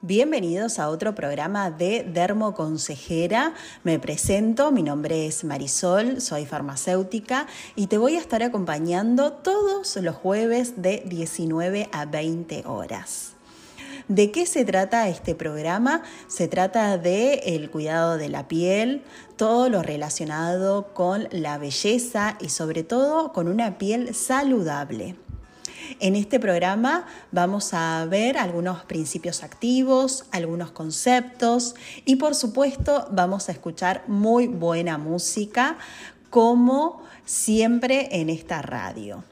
Bienvenidos a otro programa de Dermo Consejera. Me presento, mi nombre es Marisol, soy farmacéutica y te voy a estar acompañando todos los jueves de 19 a 20 horas. ¿De qué se trata este programa? Se trata de el cuidado de la piel, todo lo relacionado con la belleza y sobre todo con una piel saludable. En este programa vamos a ver algunos principios activos, algunos conceptos y por supuesto vamos a escuchar muy buena música como siempre en esta radio.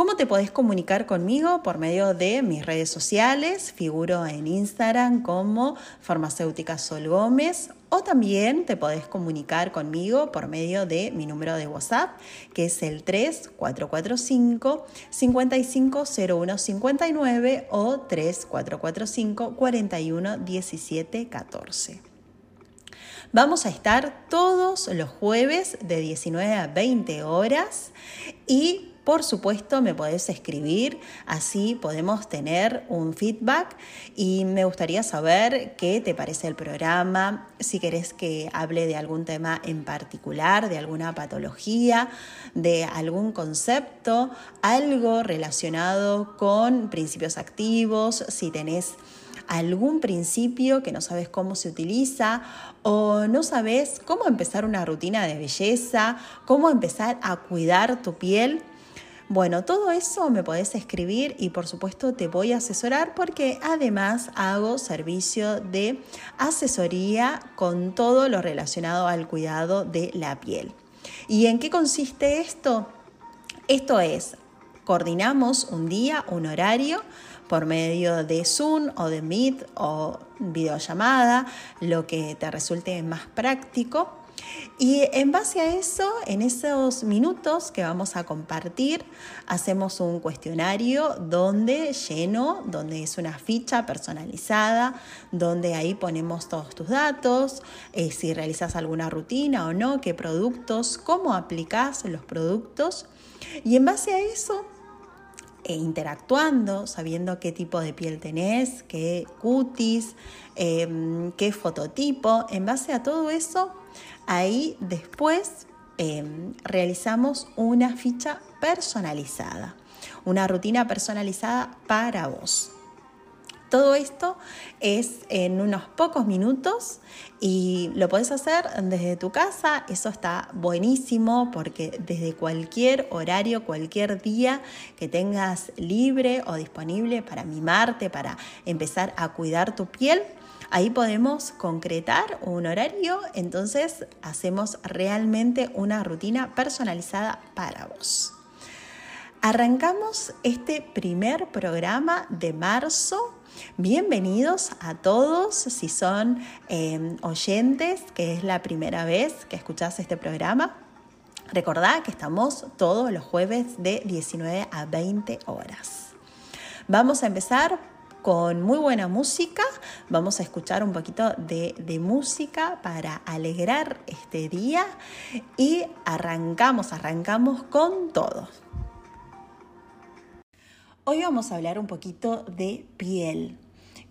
¿Cómo te podés comunicar conmigo? Por medio de mis redes sociales, figuro en Instagram como farmacéutica Sol Gómez o también te podés comunicar conmigo por medio de mi número de WhatsApp, que es el 3445 550159 o 3445 41 14. Vamos a estar todos los jueves de 19 a 20 horas y por supuesto, me podés escribir, así podemos tener un feedback. Y me gustaría saber qué te parece el programa, si querés que hable de algún tema en particular, de alguna patología, de algún concepto, algo relacionado con principios activos, si tenés algún principio que no sabes cómo se utiliza o no sabes cómo empezar una rutina de belleza, cómo empezar a cuidar tu piel, bueno, todo eso me podés escribir y por supuesto te voy a asesorar porque además hago servicio de asesoría con todo lo relacionado al cuidado de la piel. ¿Y en qué consiste esto? Esto es, coordinamos un día, un horario por medio de Zoom o de Meet o videollamada, lo que te resulte más práctico y en base a eso, en esos minutos que vamos a compartir, hacemos un cuestionario donde lleno, donde es una ficha personalizada, donde ahí ponemos todos tus datos, eh, si realizas alguna rutina o no, qué productos, cómo aplicas los productos. Y en base a eso, e interactuando, sabiendo qué tipo de piel tenés, qué cutis, em, qué fototipo, en base a todo eso Ahí después em, realizamos una ficha personalizada, una rutina personalizada para vos. Todo esto es en unos pocos minutos y lo puedes hacer desde tu casa. Eso está buenísimo porque desde cualquier horario, cualquier día que tengas libre o disponible para mimarte, para empezar a cuidar tu piel, Ahí podemos concretar un horario, entonces hacemos realmente una rutina personalizada para vos. Arrancamos este primer programa de marzo. Bienvenidos a todos, si son em, oyentes, que es la primera vez que escuchás este programa. Recordá que estamos todos los jueves de 19 a 20 horas. Vamos a empezar con muy buena música. Vamos a escuchar un poquito de, música para alegrar este día y arrancamos, arrancamos con todo. Hoy vamos a hablar un poquito de piel.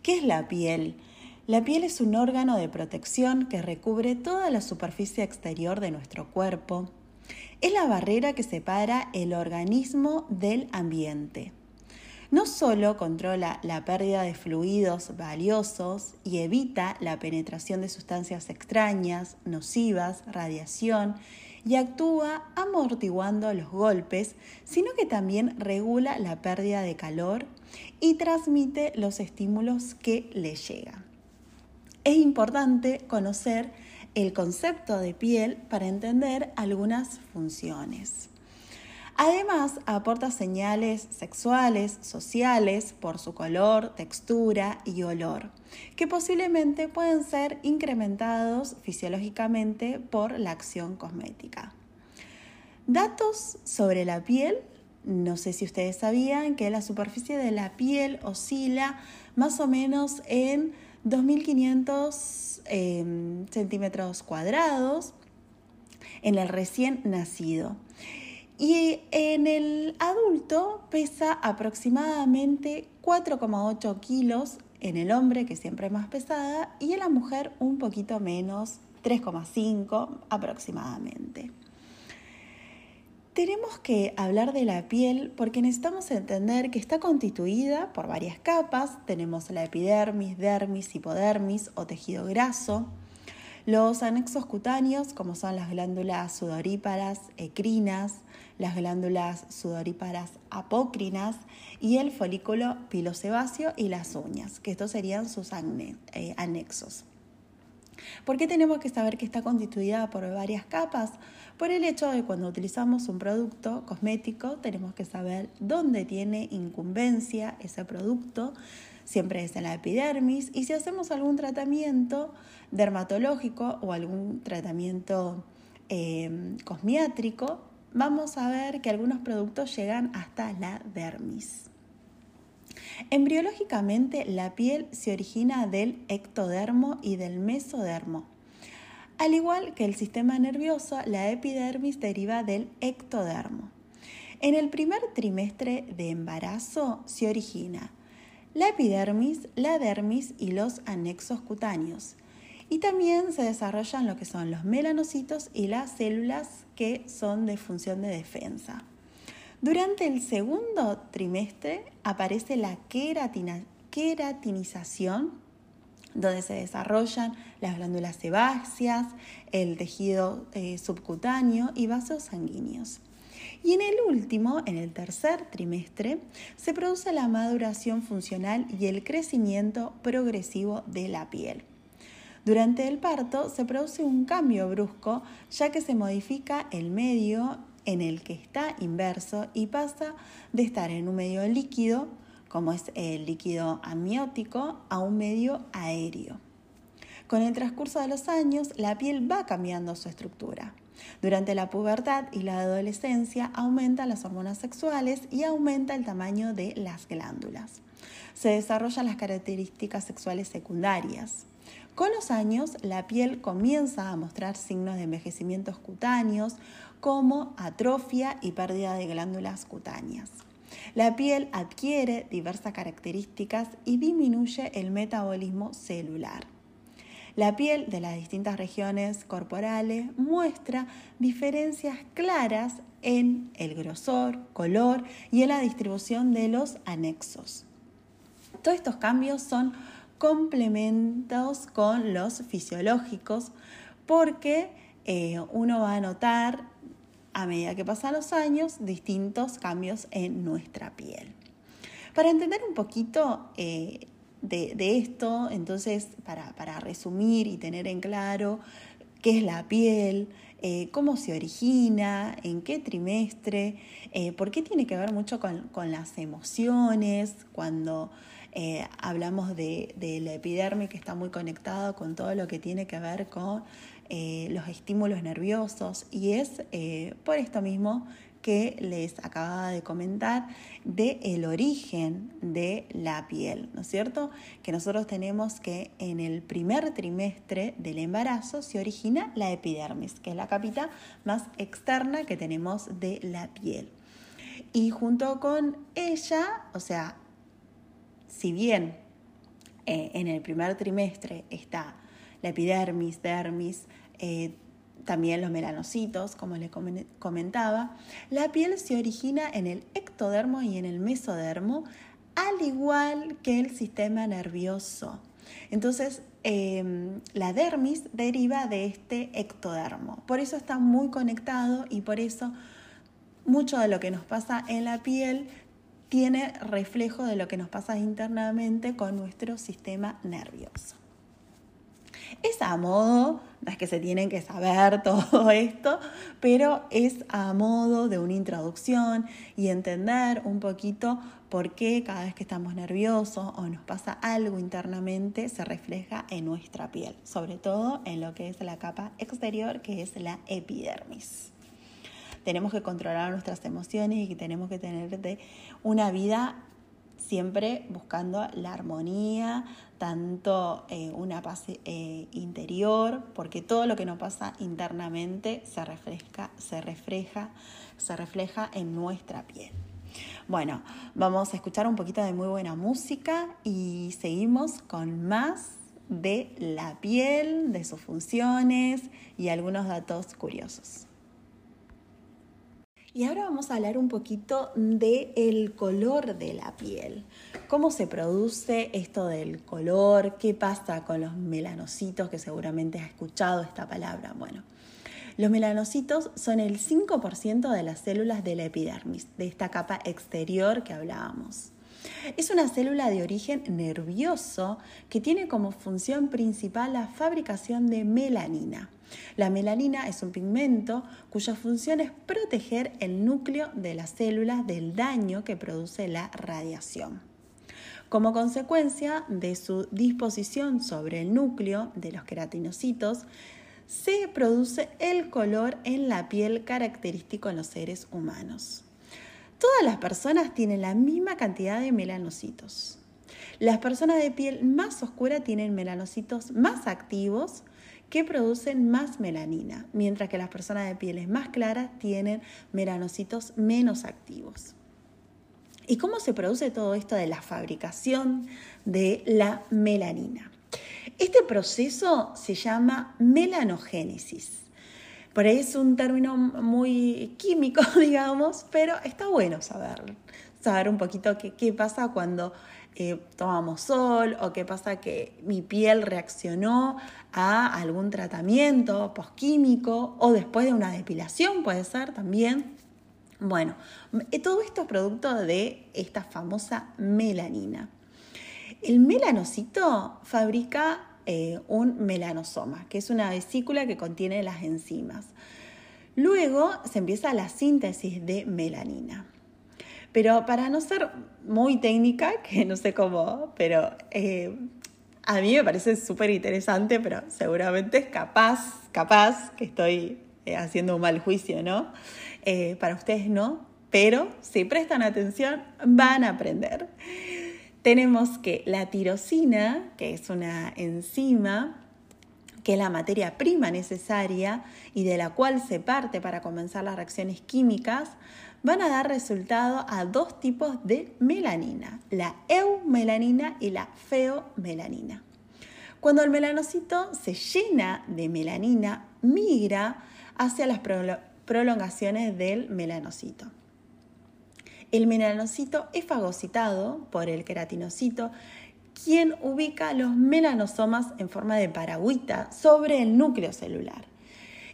¿Qué es la piel? La piel es un órgano de protección que recubre toda la superficie exterior de nuestro cuerpo. Es la barrera que separa el organismo del ambiente no solo controla la pérdida de fluidos valiosos y evita la penetración de sustancias extrañas, nocivas, radiación, y actúa amortiguando los golpes, sino que también regula la pérdida de calor y transmite los estímulos que le llegan. Es importante conocer el concepto de piel para entender algunas funciones. Además, aporta señales sexuales, sociales, por su color, textura y olor, que posiblemente pueden ser incrementados fisiológicamente por la acción cosmética. Datos sobre la piel. No sé si ustedes sabían que la superficie de la piel oscila más o menos en 2.500 em, centímetros cuadrados en el recién nacido. Y en el adulto pesa aproximadamente 4,8 kilos en el hombre, que siempre es más pesada, y en la mujer un poquito menos, 3,5 aproximadamente. Tenemos que hablar de la piel porque necesitamos entender que está constituida por varias capas. Tenemos la epidermis, dermis, hipodermis o tejido graso. Los anexos cutáneos, como son las glándulas sudoríparas ecrinas, las glándulas sudoríparas apócrinas y el folículo pilosebáceo y las uñas, que estos serían sus eh, anexos. ¿Por qué tenemos que saber que está constituida por varias capas? Por el hecho de que cuando utilizamos un producto cosmético tenemos que saber dónde tiene incumbencia ese producto, siempre es en la epidermis, y si hacemos algún tratamiento dermatológico o algún tratamiento eh, cosmiátrico, vamos a ver que algunos productos llegan hasta la dermis. Embriológicamente, la piel se origina del ectodermo y del mesodermo. Al igual que el sistema nervioso, la epidermis deriva del ectodermo. En el primer trimestre de embarazo se origina la epidermis, la dermis y los anexos cutáneos. Y también se desarrollan lo que son los melanocitos y las células que son de función de defensa. Durante el segundo trimestre aparece la queratinización, donde se desarrollan las glándulas sebáceas, el tejido eh, subcutáneo y vasos sanguíneos. Y en el último, en el tercer trimestre, se produce la maduración funcional y el crecimiento progresivo de la piel. Durante el parto se produce un cambio brusco ya que se modifica el medio en el que está inverso y pasa de estar en un medio líquido, como es el líquido amniótico, a un medio aéreo. Con el transcurso de los años, la piel va cambiando su estructura. Durante la pubertad y la adolescencia aumentan las hormonas sexuales y aumenta el tamaño de las glándulas. Se desarrollan las características sexuales secundarias. Con los años, la piel comienza a mostrar signos de envejecimientos cutáneos como atrofia y pérdida de glándulas cutáneas. La piel adquiere diversas características y disminuye el metabolismo celular. La piel de las distintas regiones corporales muestra diferencias claras en el grosor, color y en la distribución de los anexos. Todos estos cambios son complementos con los fisiológicos porque eh, uno va a notar a medida que pasan los años distintos cambios en nuestra piel. Para entender un poquito eh, de, esto, entonces para, resumir y tener en claro qué es la piel, eh, cómo se origina, en qué trimestre, por qué tiene que ver mucho con, con las emociones, cuando eh, hablamos de, la epidermis que está muy conectado con todo lo que tiene que ver con eh, los estímulos nerviosos y es eh, por esto mismo que les acababa de comentar de el origen de la piel, ¿no es cierto? Que nosotros tenemos que en el primer trimestre del embarazo se origina la epidermis, que es la capita más externa que tenemos de la piel. Y junto con ella, o sea, si bien eh, en el primer trimestre está la epidermis, dermis, eh, también los melanocitos, como les comentaba, la piel se origina en el ectodermo y en el mesodermo, al igual que el sistema nervioso. Entonces, em, la dermis deriva de este ectodermo. Por eso está muy conectado y por eso mucho de lo que nos pasa en la piel tiene reflejo de lo que nos pasa internamente con nuestro sistema nervioso. Es a modo, no es que se tienen que saber todo esto, pero es a modo de una introducción y entender un poquito por qué cada vez que estamos nerviosos o nos pasa algo internamente se refleja en nuestra piel, sobre todo en lo que es la capa exterior que es la epidermis tenemos que controlar nuestras emociones y tenemos que tener una vida siempre buscando la armonía, tanto eh, una paz eh, interior, porque todo lo que nos pasa internamente se refresca, se refleja, se refleja en nuestra piel. Bueno, vamos a escuchar un poquito de muy buena música y seguimos con más de la piel, de sus funciones y algunos datos curiosos. Y ahora vamos a hablar un poquito del el color de la piel. ¿Cómo se produce esto del color? ¿Qué pasa con los melanocitos? Que seguramente has escuchado esta palabra. Bueno, los melanocitos son el 5% de las células de la epidermis, de esta capa exterior que hablábamos. Es una célula de origen nervioso que tiene como función principal la fabricación de melanina. La melanina es un pigmento cuya función es proteger el núcleo de las células del daño que produce la radiación. Como consecuencia de su disposición sobre el núcleo de los queratinocitos, se produce el color en la piel característico en los seres humanos. Todas las personas tienen la misma cantidad de melanocitos. Las personas de piel más oscura tienen melanocitos más activos que producen más melanina, mientras que las personas de pieles más claras tienen melanocitos menos activos. ¿Y cómo se produce todo esto de la fabricación de la melanina? Este proceso se llama melanogénesis. Por ahí es un término muy químico, digamos, pero está bueno saberlo, saber un poquito qué, pasa cuando tomamos sol o qué pasa que mi piel reaccionó a algún tratamiento posquímico o después de una depilación, puede ser también. Bueno, eh, todo esto es producto de esta famosa melanina. El melanocito fabrica eh, un melanosoma, que es una vesícula que contiene las enzimas. Luego se empieza la síntesis de melanina. Pero para no ser muy técnica, que no sé cómo, pero eh, a mí me parece súper interesante, pero seguramente es capaz, capaz que estoy eh, haciendo un mal juicio, ¿no? para ustedes no, pero si prestan atención van a aprender tenemos que la tirosina, que es una enzima, que es la materia prima necesaria y de la cual se parte para comenzar las reacciones químicas, van a dar resultado a dos tipos de melanina, la eumelanina y la feomelanina. Cuando el melanocito se llena de melanina, migra hacia las prolongaciones del melanocito. El melanocito es fagocitado por el queratinocito, quien ubica los melanosomas en forma de paragüita sobre el núcleo celular.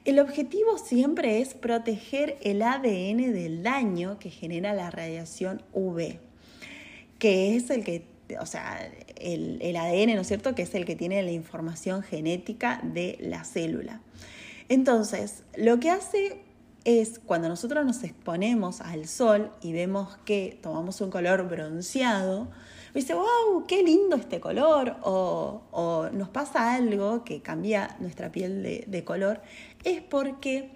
El objetivo siempre es proteger el ADN del daño que genera la radiación UV, que es el que, o sea, el, el ADN, ¿no es cierto?, que es el que tiene la información genética de la célula. Entonces, lo que hace es cuando nosotros nos exponemos al sol y vemos que tomamos un color bronceado, dice, wow, qué lindo este color, o, nos pasa algo que cambia nuestra piel de, color, es porque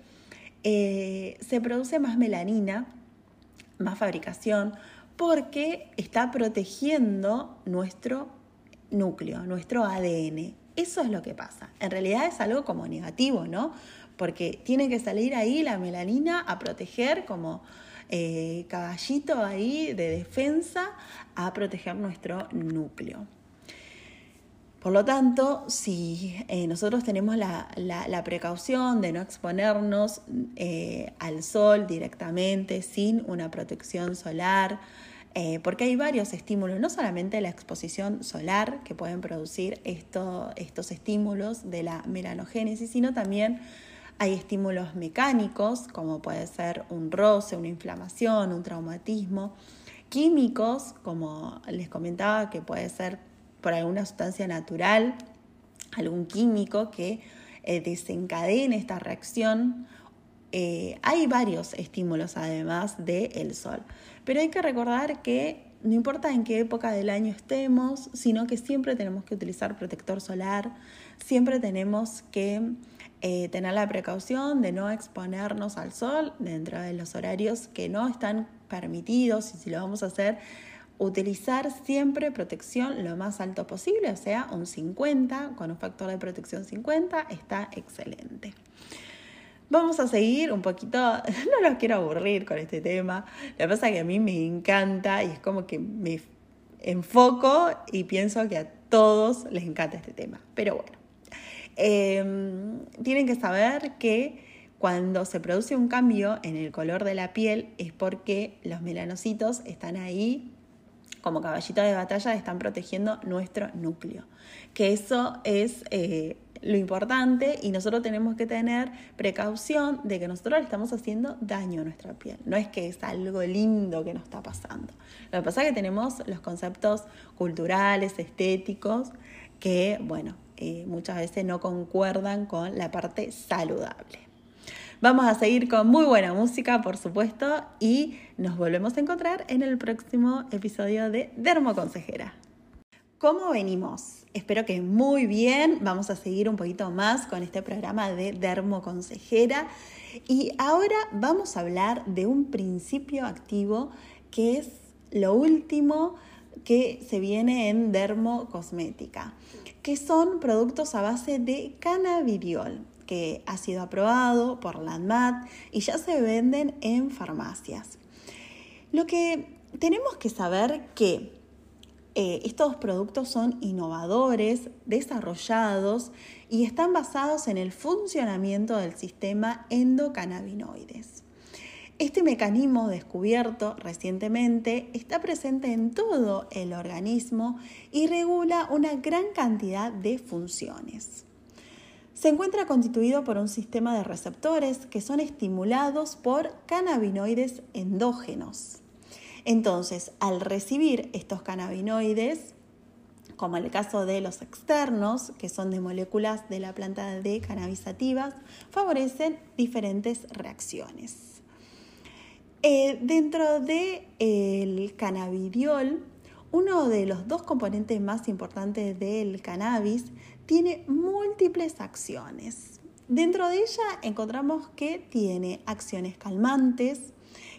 eh, se produce más melanina, más fabricación, porque está protegiendo nuestro núcleo, nuestro ADN. Eso es lo que pasa. En realidad es algo como negativo, ¿no? porque tiene que salir ahí la melanina a proteger como eh, caballito ahí de defensa a proteger nuestro núcleo. Por lo tanto, si eh, nosotros tenemos la, precaución de no exponernos eh, al sol directamente sin una protección solar, porque hay varios estímulos, no solamente la exposición solar que pueden producir estos estímulos de la melanogénesis, sino también hay estímulos mecánicos, como puede ser un roce, una inflamación, un traumatismo. Químicos, como les comentaba, que puede ser por alguna sustancia natural, algún químico que eh, desencadene esta reacción. Eh, hay varios estímulos además del sol, pero hay que recordar que no importa en qué época del año estemos, sino que siempre tenemos que utilizar protector solar, siempre tenemos que eh, tener la precaución de no exponernos al sol dentro de los horarios que no están permitidos y si lo vamos a hacer, utilizar siempre protección lo más alto posible, o sea, un 50, con un factor de protección 50 está excelente. Vamos a seguir un poquito, no los quiero aburrir con este tema, lo que pasa que a mí me encanta y es como que me enfoco y pienso que a todos les encanta este tema. Pero bueno, em, tienen que saber que cuando se produce un cambio en el color de la piel es porque los melanocitos están ahí como caballitos de batalla, están protegiendo nuestro núcleo. Que eso es eh, lo importante y nosotros tenemos que tener precaución de que nosotros le estamos haciendo daño a nuestra piel. No es que es algo lindo que nos está pasando. Lo que pasa es que tenemos los conceptos culturales, estéticos, que, bueno, eh, muchas veces no concuerdan con la parte saludable. Vamos a seguir con muy buena música, por supuesto, y nos volvemos a encontrar en el próximo episodio de Dermo Consejera. ¿Cómo venimos? Espero que muy bien. Vamos a seguir un poquito más con este programa de Dermo Consejera. Y ahora vamos a hablar de un principio activo que es lo último que se viene en dermocosmética, que son productos a base de cannabidiol que ha sido aprobado por la y ya se venden en farmacias. Lo que tenemos que saber que eh, estos productos son innovadores, desarrollados y están basados en el funcionamiento del sistema endocannabinoides. Este mecanismo descubierto recientemente está presente en todo el organismo y regula una gran cantidad de funciones se encuentra constituido por un sistema de receptores que son estimulados por cannabinoides endógenos. Entonces, al recibir estos cannabinoides, como el caso de los externos, que son de moléculas de la planta de cannabisativas, favorecen diferentes reacciones. Eh, dentro del el cannabidiol, uno de los dos componentes más importantes del cannabis tiene múltiples acciones. Dentro de ella encontramos que tiene acciones calmantes,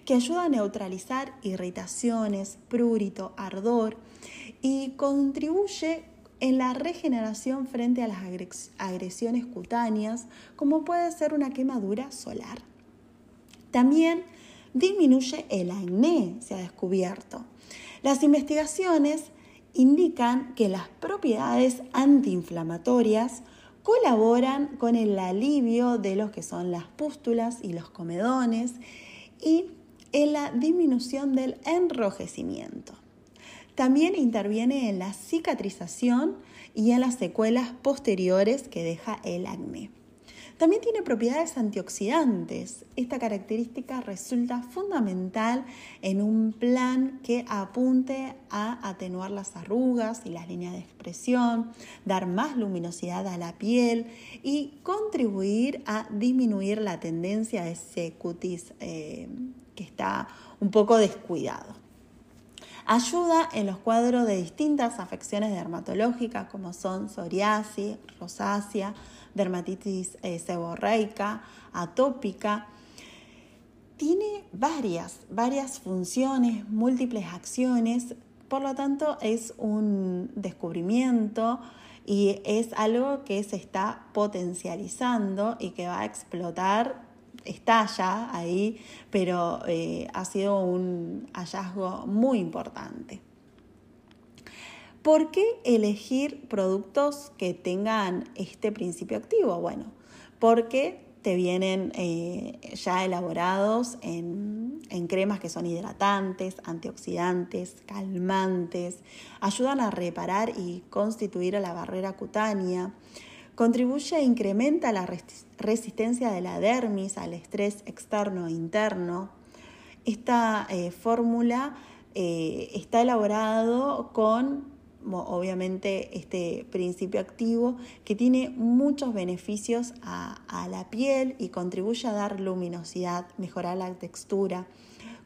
que ayuda a neutralizar irritaciones, prurito, ardor y contribuye en la regeneración frente a las agresiones cutáneas, como puede ser una quemadura solar. También disminuye el acné, se ha descubierto. Las investigaciones indican que las propiedades antiinflamatorias colaboran con el alivio de lo que son las pústulas y los comedones y en la disminución del enrojecimiento. También interviene en la cicatrización y en las secuelas posteriores que deja el acné. También tiene propiedades antioxidantes. Esta característica resulta fundamental en un plan que apunte a atenuar las arrugas y las líneas de expresión, dar más luminosidad a la piel y contribuir a disminuir la tendencia de ese cutis eh, que está un poco descuidado. Ayuda en los cuadros de distintas afecciones dermatológicas como son psoriasis, rosácea, dermatitis eh, seborreica, atópica. Tiene varias, varias funciones, múltiples acciones, por lo tanto es un descubrimiento y es algo que se está potencializando y que va a explotar está ya ahí, pero eh, ha sido un hallazgo muy importante. ¿Por qué elegir productos que tengan este principio activo? Bueno, porque te vienen eh, ya elaborados en, en, cremas que son hidratantes, antioxidantes, calmantes, ayudan a reparar y constituir la barrera cutánea, contribuye e incrementa la resistencia de la dermis al estrés externo e interno. Esta eh, fórmula eh, está elaborado con obviamente este principio activo que tiene muchos beneficios a, la piel y contribuye a dar luminosidad, mejorar la textura,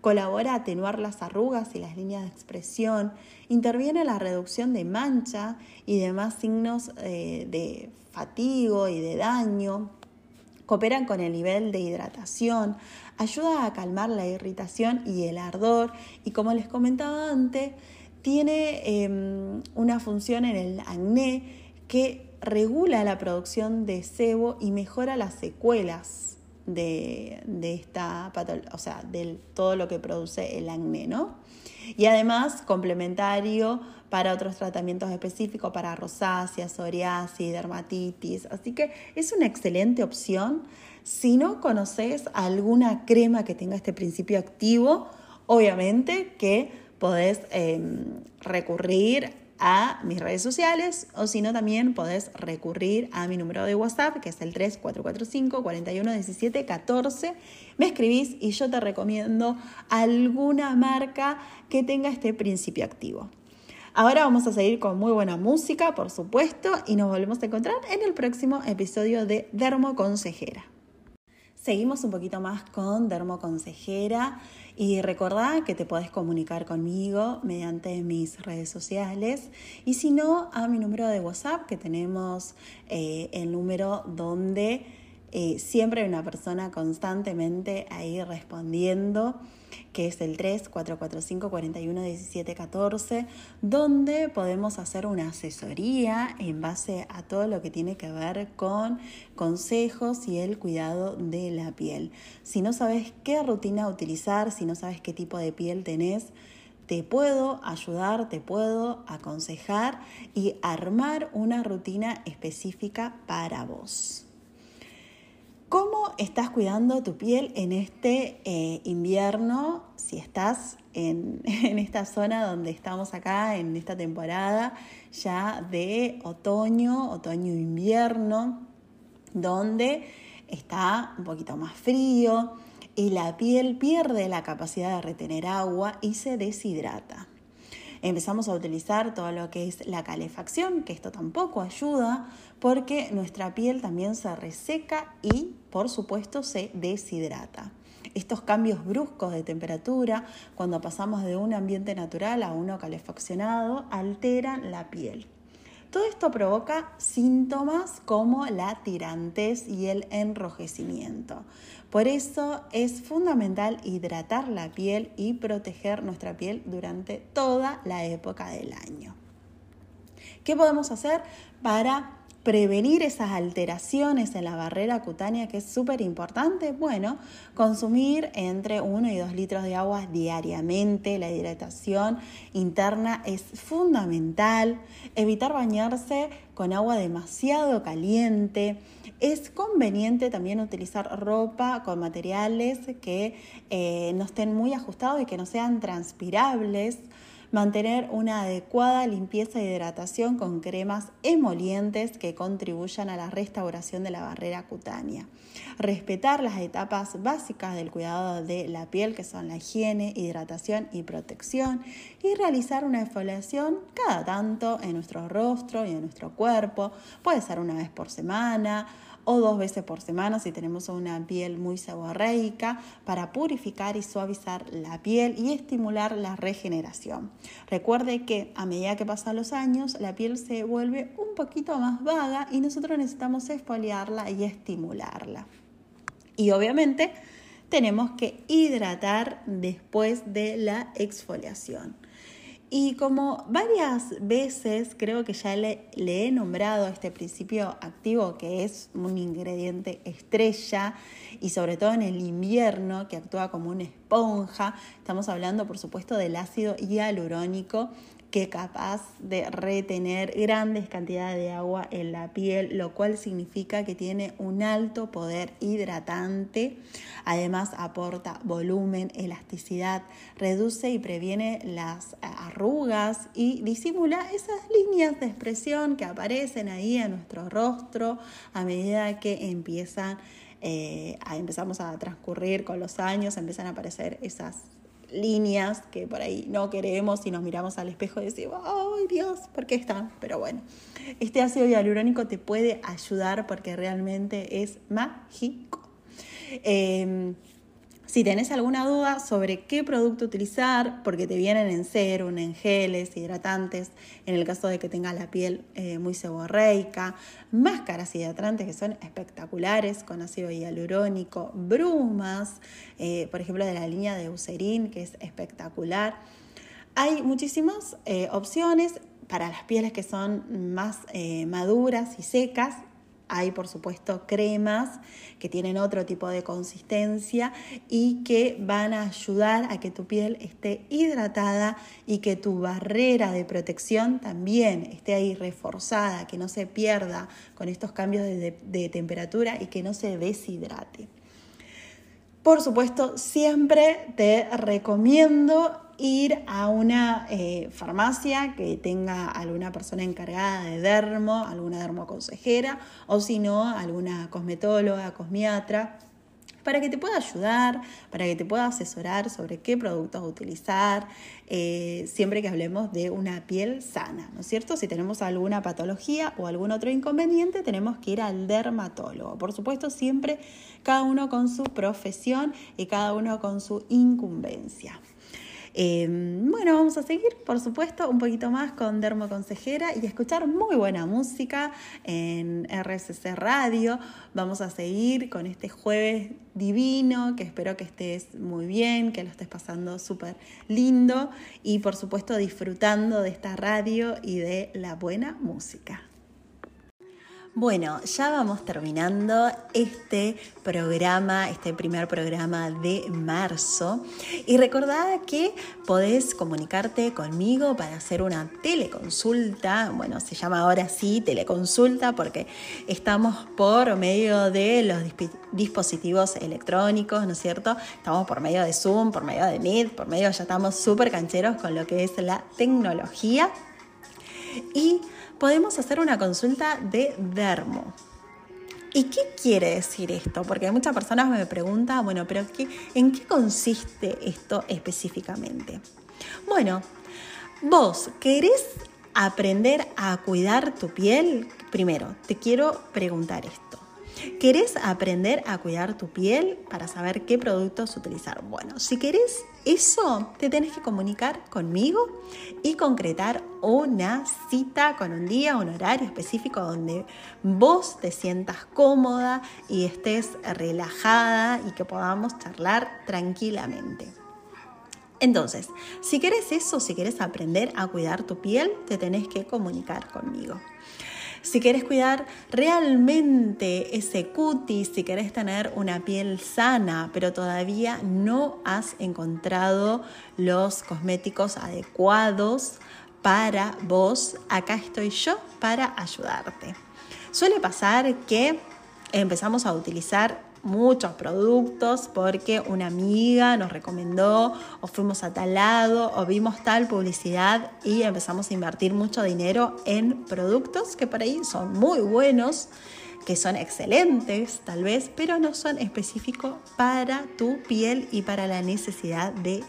colabora a atenuar las arrugas y las líneas de expresión, interviene en la reducción de mancha y demás signos eh, de fatigo y de daño, cooperan con el nivel de hidratación, ayuda a calmar la irritación y el ardor y como les comentaba antes, tiene em, una función en el acné que regula la producción de sebo y mejora las secuelas de, esta o sea, de todo lo que produce el acné, ¿no? Y además complementario para otros tratamientos específicos, para rosácea, psoriasis, dermatitis. Así que es una excelente opción. Si no conoces alguna crema que tenga este principio activo, obviamente que podés em, recurrir a mis redes sociales o si no también podés recurrir a mi número de WhatsApp que es el 3445 4117 14. Me escribís y yo te recomiendo alguna marca que tenga este principio activo. Ahora vamos a seguir con muy buena música, por supuesto, y nos volvemos a encontrar en el próximo episodio de Dermo Consejera. Seguimos un poquito más con Dermo Consejera. Y recordá que te podés comunicar conmigo mediante mis redes sociales y si no, a mi número de WhatsApp, que tenemos eh, el número donde eh, siempre hay una persona constantemente ahí respondiendo que es el 3 445 41 17 14, donde podemos hacer una asesoría en base a todo lo que tiene que ver con consejos y el cuidado de la piel. Si no sabes qué rutina utilizar, si no sabes qué tipo de piel tenés, te puedo ayudar, te puedo aconsejar y armar una rutina específica para vos. ¿Cómo estás cuidando tu piel en este eh, invierno? Si estás en, en, esta zona donde estamos acá, en esta temporada ya de otoño, otoño-invierno, donde está un poquito más frío y la piel pierde la capacidad de retener agua y se deshidrata empezamos a utilizar todo lo que es la calefacción, que esto tampoco ayuda porque nuestra piel también se reseca y por supuesto se deshidrata. Estos cambios bruscos de temperatura, cuando pasamos de un ambiente natural a uno calefaccionado, alteran la piel. Todo esto provoca síntomas como la tirantez y el enrojecimiento. Por eso es fundamental hidratar la piel y proteger nuestra piel durante toda la época del año. ¿Qué podemos hacer para prevenir esas alteraciones en la barrera cutánea que es súper importante? Bueno, consumir entre 1 y 2 litros de agua diariamente. La hidratación interna es fundamental. Evitar bañarse con agua demasiado caliente. Es conveniente también utilizar ropa con materiales que eh, no estén muy ajustados y que no sean transpirables. Mantener una adecuada limpieza e hidratación con cremas emolientes que contribuyan a la restauración de la barrera cutánea. Respetar las etapas básicas del cuidado de la piel, que son la higiene, hidratación y protección. Y realizar una exfoliación cada tanto en nuestro rostro y en nuestro cuerpo. Puede ser una vez por semana o dos veces por semana si tenemos una piel muy seborreica para purificar y suavizar la piel y estimular la regeneración. Recuerde que a medida que pasan los años la piel se vuelve un poquito más vaga y nosotros necesitamos exfoliarla y estimularla. Y obviamente tenemos que hidratar después de la exfoliación. Y como varias veces creo que ya le, he nombrado este principio activo que es un ingrediente estrella y sobre todo en el invierno que actúa como una esponja, estamos hablando por supuesto del ácido hialurónico que capaz de retener grandes cantidades de agua en la piel, lo cual significa que tiene un alto poder hidratante. Además aporta volumen, elasticidad, reduce y previene las arrugas y disimula esas líneas de expresión que aparecen ahí en nuestro rostro a medida que empiezan, eh, empezamos a transcurrir con los años, empiezan a aparecer esas líneas que por ahí no queremos y nos miramos al espejo y decimos, ¡ay Dios! ¿Por qué están? Pero bueno, este ácido hialurónico te puede ayudar porque realmente es mágico. Em, si tenés alguna duda sobre qué producto utilizar, porque te vienen en serum, en geles, hidratantes, en el caso de que tengas la piel eh, muy seborreica, máscaras hidratantes que son espectaculares con ácido hialurónico, brumas, eh, por ejemplo de la línea de Eucerin, que es espectacular. Hay muchísimas eh, opciones para las pieles que son más maduras y secas hay, por supuesto, cremas que tienen otro tipo de consistencia y que van a ayudar a que tu piel esté hidratada y que tu barrera de protección también esté ahí reforzada, que no se pierda con estos cambios de, temperatura y que no se deshidrate. Por supuesto, siempre te recomiendo ir a una eh, farmacia que tenga alguna persona encargada de dermo, alguna dermoconsejera, o si no, alguna cosmetóloga, cosmiatra, para que te pueda ayudar, para que te pueda asesorar sobre qué productos utilizar, eh, siempre que hablemos de una piel sana, ¿no es cierto? Si tenemos alguna patología o algún otro inconveniente, tenemos que ir al dermatólogo. Por supuesto, siempre cada uno con su profesión y cada uno con su incumbencia. Em, bueno, vamos a seguir, por supuesto, un poquito más con Dermo Consejera y escuchar muy buena música en RSC Radio. Vamos a seguir con este jueves divino, que espero que estés muy bien, que lo estés pasando súper lindo y por supuesto disfrutando de esta radio y de la buena música. Bueno, ya vamos terminando este programa, este primer programa de marzo. Y recordad que podés comunicarte conmigo para hacer una teleconsulta. Bueno, se llama ahora sí teleconsulta porque estamos por medio de los dispositivos electrónicos, ¿no es cierto? Estamos por medio de Zoom, por medio de Meet, por medio ya estamos súper cancheros con lo que es la tecnología. Y podemos hacer una consulta de dermo. ¿Y qué quiere decir esto? Porque muchas personas me preguntan, bueno, pero ¿en qué consiste esto específicamente? Bueno, vos querés aprender a cuidar tu piel. Primero, te quiero preguntar esto. ¿Querés aprender a cuidar tu piel para saber qué productos utilizar? Bueno, si querés eso, te tenés que comunicar conmigo y concretar una cita con un día, un horario específico donde vos te sientas cómoda y estés relajada y que podamos charlar tranquilamente. Entonces, si querés eso, si querés aprender a cuidar tu piel, te tenés que comunicar conmigo. Si querés cuidar realmente ese cutis, si querés tener una piel sana, pero todavía no has encontrado los cosméticos adecuados para vos, acá estoy yo para ayudarte. Suele pasar que empezamos a utilizar muchos productos porque una amiga nos recomendó o fuimos a tal lado o vimos tal publicidad y empezamos a invertir mucho dinero en productos que por ahí son muy buenos, que son excelentes tal vez, pero no son específicos para tu piel y para la necesidad de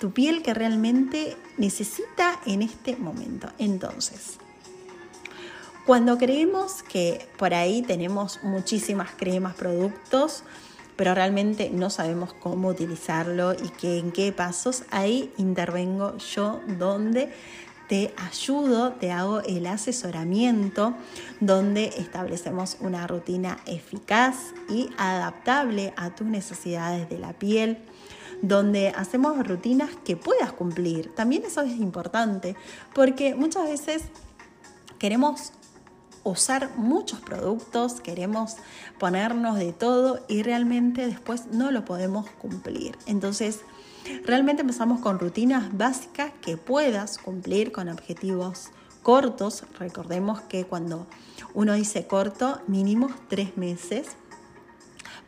tu piel que realmente necesita en este momento. Entonces, cuando creemos que por ahí tenemos muchísimas cremas, productos, pero realmente no sabemos cómo utilizarlo y qué, en qué pasos, ahí intervengo yo donde te ayudo, te hago el asesoramiento, donde establecemos una rutina eficaz y adaptable a tus necesidades de la piel donde hacemos rutinas que puedas cumplir. También eso es importante porque muchas veces queremos usar muchos productos, queremos ponernos de todo y realmente después no lo podemos cumplir. Entonces, realmente empezamos con rutinas básicas que puedas cumplir con objetivos cortos. Recordemos que cuando uno dice corto, mínimo tres meses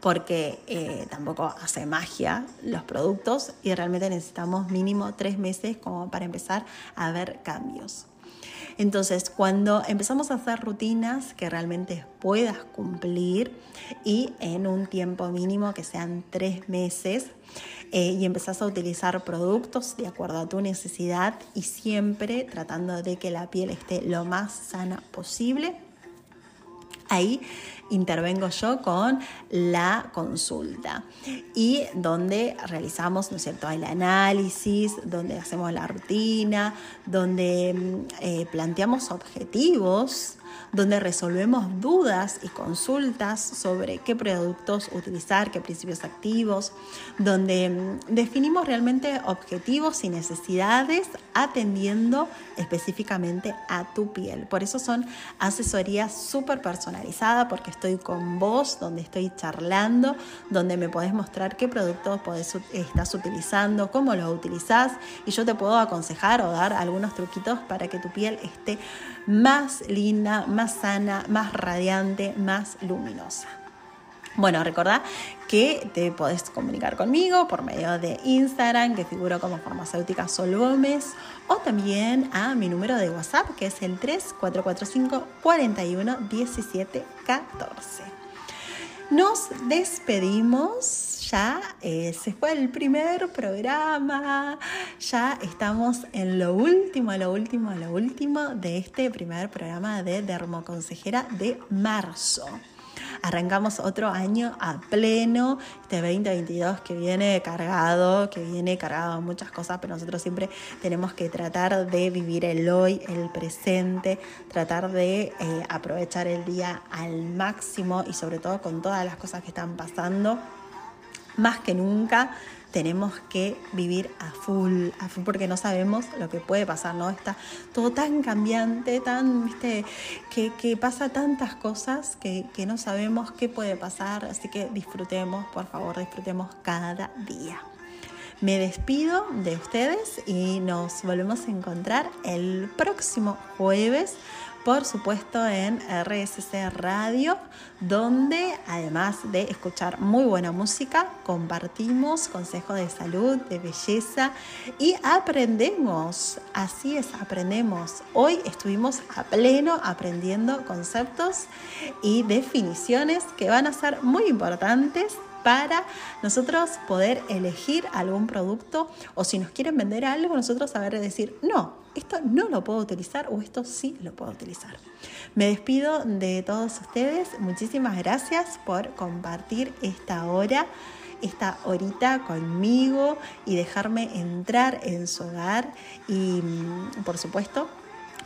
porque eh, tampoco hace magia los productos y realmente necesitamos mínimo tres meses como para empezar a ver cambios. Entonces, cuando empezamos a hacer rutinas que realmente puedas cumplir y en un tiempo mínimo que sean tres meses, eh, y empezás a utilizar productos de acuerdo a tu necesidad y siempre tratando de que la piel esté lo más sana posible, ahí intervengo yo con la consulta y donde realizamos, ¿no es cierto?, el análisis, donde hacemos la rutina, donde mm, eh, planteamos objetivos donde resolvemos dudas y consultas sobre qué productos utilizar, qué principios activos, donde mm, definimos realmente objetivos y necesidades atendiendo específicamente a tu piel. Por eso son asesorías súper personalizadas porque estoy con vos, donde estoy charlando, donde me podés mostrar qué productos estás utilizando, cómo los utilizás y yo te puedo aconsejar o dar algunos truquitos para que tu piel esté más linda, más sana, más radiante, más luminosa. Bueno, recordá que te podés comunicar conmigo por medio de Instagram, que figuro como farmacéutica Sol Gómez, o también a mi número de WhatsApp, que es el 3445 41 17 14. Nos despedimos, ya eh, se fue el primer programa, ya estamos en lo último, lo último, lo último de este primer programa de Dermoconsejera de marzo. Arrancamos otro año a pleno, este 2022 que viene cargado, que viene cargado de muchas cosas, pero nosotros siempre tenemos que tratar de vivir el hoy, el presente, tratar de eh, aprovechar el día al máximo y sobre todo con todas las cosas que están pasando, más que nunca tenemos que vivir a full, a full porque no sabemos lo que puede pasar, ¿no? Está todo tan cambiante, tan, viste, que, pasa tantas cosas que, que no sabemos qué puede pasar, así que disfrutemos, por favor, disfrutemos cada día. Me despido de ustedes y nos volvemos a encontrar el próximo jueves por supuesto en RSC Radio, donde además de escuchar muy buena música, compartimos consejos de salud, de belleza y aprendemos. Así es, aprendemos. Hoy estuvimos a pleno aprendiendo conceptos y definiciones que van a ser muy importantes para nosotros poder elegir algún producto o si nos quieren vender algo, nosotros saber decir, no, esto no lo puedo utilizar o esto sí lo puedo utilizar. Me despido de todos ustedes, muchísimas gracias por compartir esta hora esta horita conmigo y dejarme entrar en su hogar y mm, por supuesto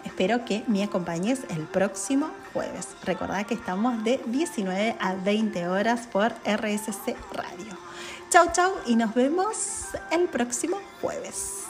Espero que me acompañes el próximo jueves. Recordad que estamos de 19 a 20 horas por RSC Radio. Chau, chau y nos vemos el próximo jueves.